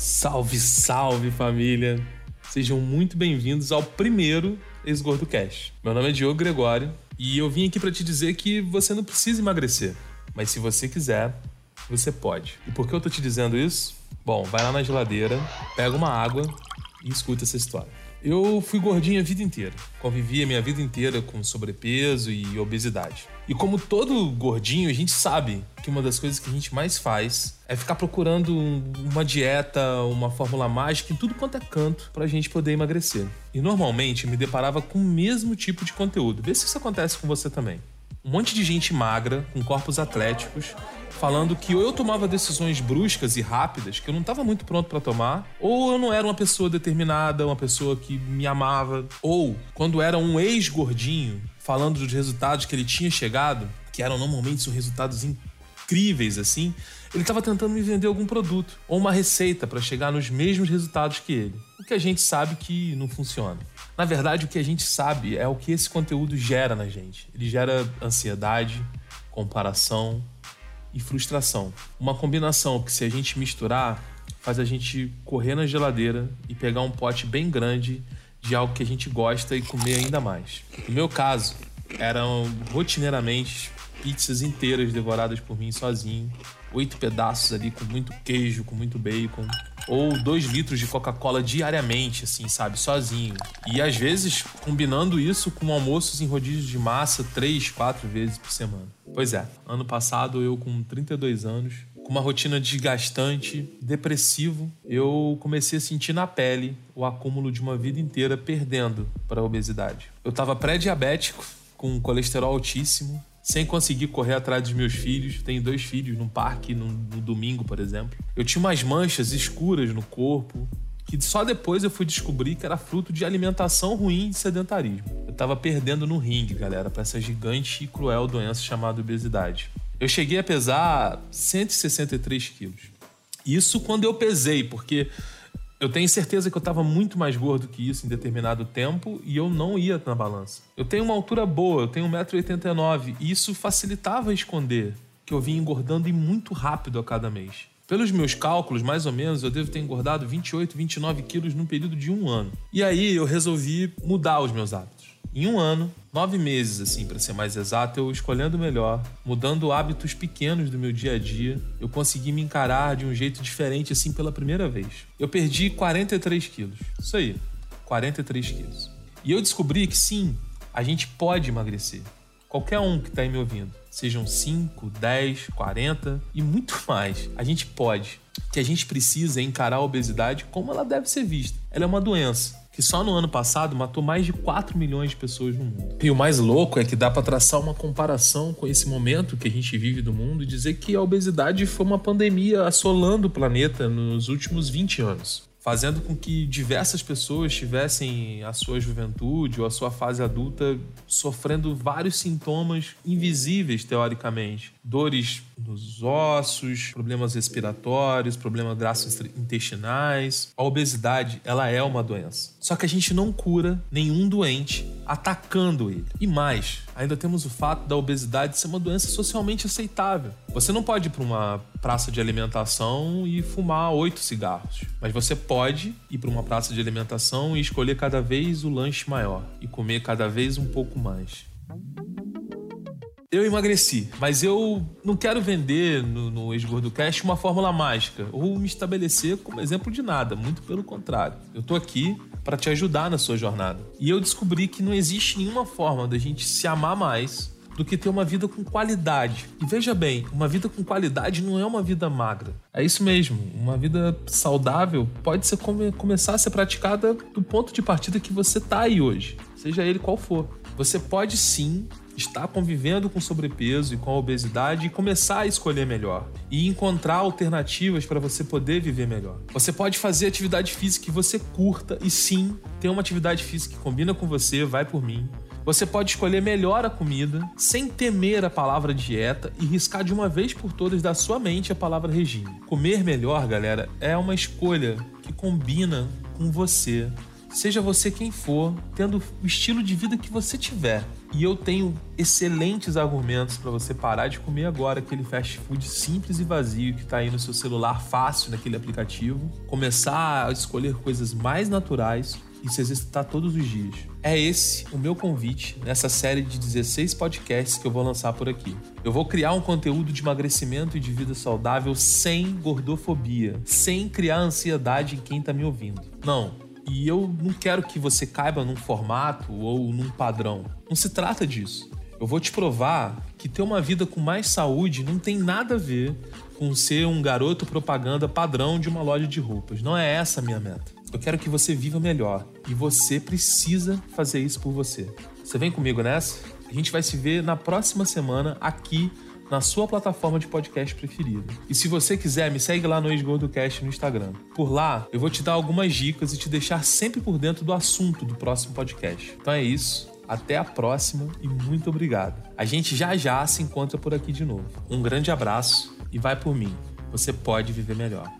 Salve, salve família! Sejam muito bem-vindos ao primeiro Ex-Gordo Cash. Meu nome é Diogo Gregório e eu vim aqui para te dizer que você não precisa emagrecer, mas se você quiser, você pode. E por que eu tô te dizendo isso? Bom, vai lá na geladeira, pega uma água e escuta essa história. Eu fui gordinho a vida inteira. Convivi a minha vida inteira com sobrepeso e obesidade. E como todo gordinho, a gente sabe que uma das coisas que a gente mais faz é ficar procurando uma dieta, uma fórmula mágica em tudo quanto é canto pra gente poder emagrecer. E normalmente me deparava com o mesmo tipo de conteúdo. Vê se isso acontece com você também. Um monte de gente magra, com corpos atléticos, falando que ou eu tomava decisões bruscas e rápidas que eu não estava muito pronto para tomar, ou eu não era uma pessoa determinada, uma pessoa que me amava, ou quando era um ex-gordinho falando dos resultados que ele tinha chegado, que eram normalmente são resultados incríveis assim, ele estava tentando me vender algum produto ou uma receita para chegar nos mesmos resultados que ele. O que a gente sabe que não funciona. Na verdade, o que a gente sabe é o que esse conteúdo gera na gente. Ele gera ansiedade, comparação, e frustração. Uma combinação que, se a gente misturar, faz a gente correr na geladeira e pegar um pote bem grande de algo que a gente gosta e comer ainda mais. No meu caso, eram rotineiramente pizzas inteiras devoradas por mim sozinho, oito pedaços ali com muito queijo, com muito bacon, ou dois litros de Coca-Cola diariamente, assim, sabe, sozinho. E às vezes combinando isso com almoços em rodízios de massa três, quatro vezes por semana. Pois é, ano passado eu com 32 anos, com uma rotina desgastante, depressivo, eu comecei a sentir na pele o acúmulo de uma vida inteira perdendo para a obesidade. Eu estava pré-diabético, com colesterol altíssimo, sem conseguir correr atrás dos meus filhos. Tenho dois filhos num parque no, no domingo, por exemplo. Eu tinha umas manchas escuras no corpo, que só depois eu fui descobrir que era fruto de alimentação ruim e de sedentarismo. Eu tava perdendo no ringue, galera, para essa gigante e cruel doença chamada obesidade. Eu cheguei a pesar 163 quilos. Isso quando eu pesei, porque eu tenho certeza que eu estava muito mais gordo que isso em determinado tempo e eu não ia na balança. Eu tenho uma altura boa, eu tenho 1,89m e isso facilitava esconder que eu vinha engordando e muito rápido a cada mês. Pelos meus cálculos, mais ou menos, eu devo ter engordado 28, 29 quilos num período de um ano. E aí eu resolvi mudar os meus hábitos. Em um ano, nove meses, assim, para ser mais exato, eu escolhendo melhor, mudando hábitos pequenos do meu dia a dia, eu consegui me encarar de um jeito diferente, assim, pela primeira vez. Eu perdi 43 quilos. Isso aí, 43 quilos. E eu descobri que sim, a gente pode emagrecer. Qualquer um que está me ouvindo sejam 5, 10, 40 e muito mais. A gente pode. O que a gente precisa é encarar a obesidade como ela deve ser vista. Ela é uma doença que só no ano passado matou mais de 4 milhões de pessoas no mundo. E o mais louco é que dá para traçar uma comparação com esse momento que a gente vive do mundo e dizer que a obesidade foi uma pandemia assolando o planeta nos últimos 20 anos fazendo com que diversas pessoas tivessem a sua juventude ou a sua fase adulta sofrendo vários sintomas invisíveis teoricamente, dores nos ossos, problemas respiratórios, problemas gastrointestinais. A obesidade, ela é uma doença. Só que a gente não cura nenhum doente atacando ele. E mais, ainda temos o fato da obesidade ser uma doença socialmente aceitável. Você não pode ir para uma praça de alimentação e fumar oito cigarros, mas você pode ir para uma praça de alimentação e escolher cada vez o lanche maior e comer cada vez um pouco mais. Eu emagreci, mas eu não quero vender no, no Ex-Gordo Cast uma fórmula mágica ou me estabelecer como exemplo de nada, muito pelo contrário. Eu tô aqui para te ajudar na sua jornada. E eu descobri que não existe nenhuma forma da gente se amar mais do que ter uma vida com qualidade. E veja bem, uma vida com qualidade não é uma vida magra. É isso mesmo, uma vida saudável pode ser come, começar a ser praticada do ponto de partida que você tá aí hoje, seja ele qual for. Você pode sim estar convivendo com sobrepeso e com a obesidade e começar a escolher melhor e encontrar alternativas para você poder viver melhor. Você pode fazer atividade física que você curta e sim ter uma atividade física que combina com você, vai por mim. Você pode escolher melhor a comida, sem temer a palavra dieta e riscar de uma vez por todas da sua mente a palavra regime. Comer melhor, galera, é uma escolha que combina com você. Seja você quem for, tendo o estilo de vida que você tiver. E eu tenho excelentes argumentos para você parar de comer agora aquele fast food simples e vazio que está aí no seu celular fácil naquele aplicativo, começar a escolher coisas mais naturais e se exercitar todos os dias. É esse o meu convite nessa série de 16 podcasts que eu vou lançar por aqui. Eu vou criar um conteúdo de emagrecimento e de vida saudável sem gordofobia, sem criar ansiedade em quem está me ouvindo. Não, e eu não quero que você caiba num formato ou num padrão. Não se trata disso. Eu vou te provar que ter uma vida com mais saúde não tem nada a ver com ser um garoto propaganda padrão de uma loja de roupas. Não é essa a minha meta. Eu quero que você viva melhor e você precisa fazer isso por você. Você vem comigo nessa? A gente vai se ver na próxima semana aqui na sua plataforma de podcast preferida. E se você quiser, me segue lá no Esgordocast no Instagram. Por lá, eu vou te dar algumas dicas e te deixar sempre por dentro do assunto do próximo podcast. Então é isso. Até a próxima e muito obrigado. A gente já já se encontra por aqui de novo. Um grande abraço e vai por mim. Você pode viver melhor.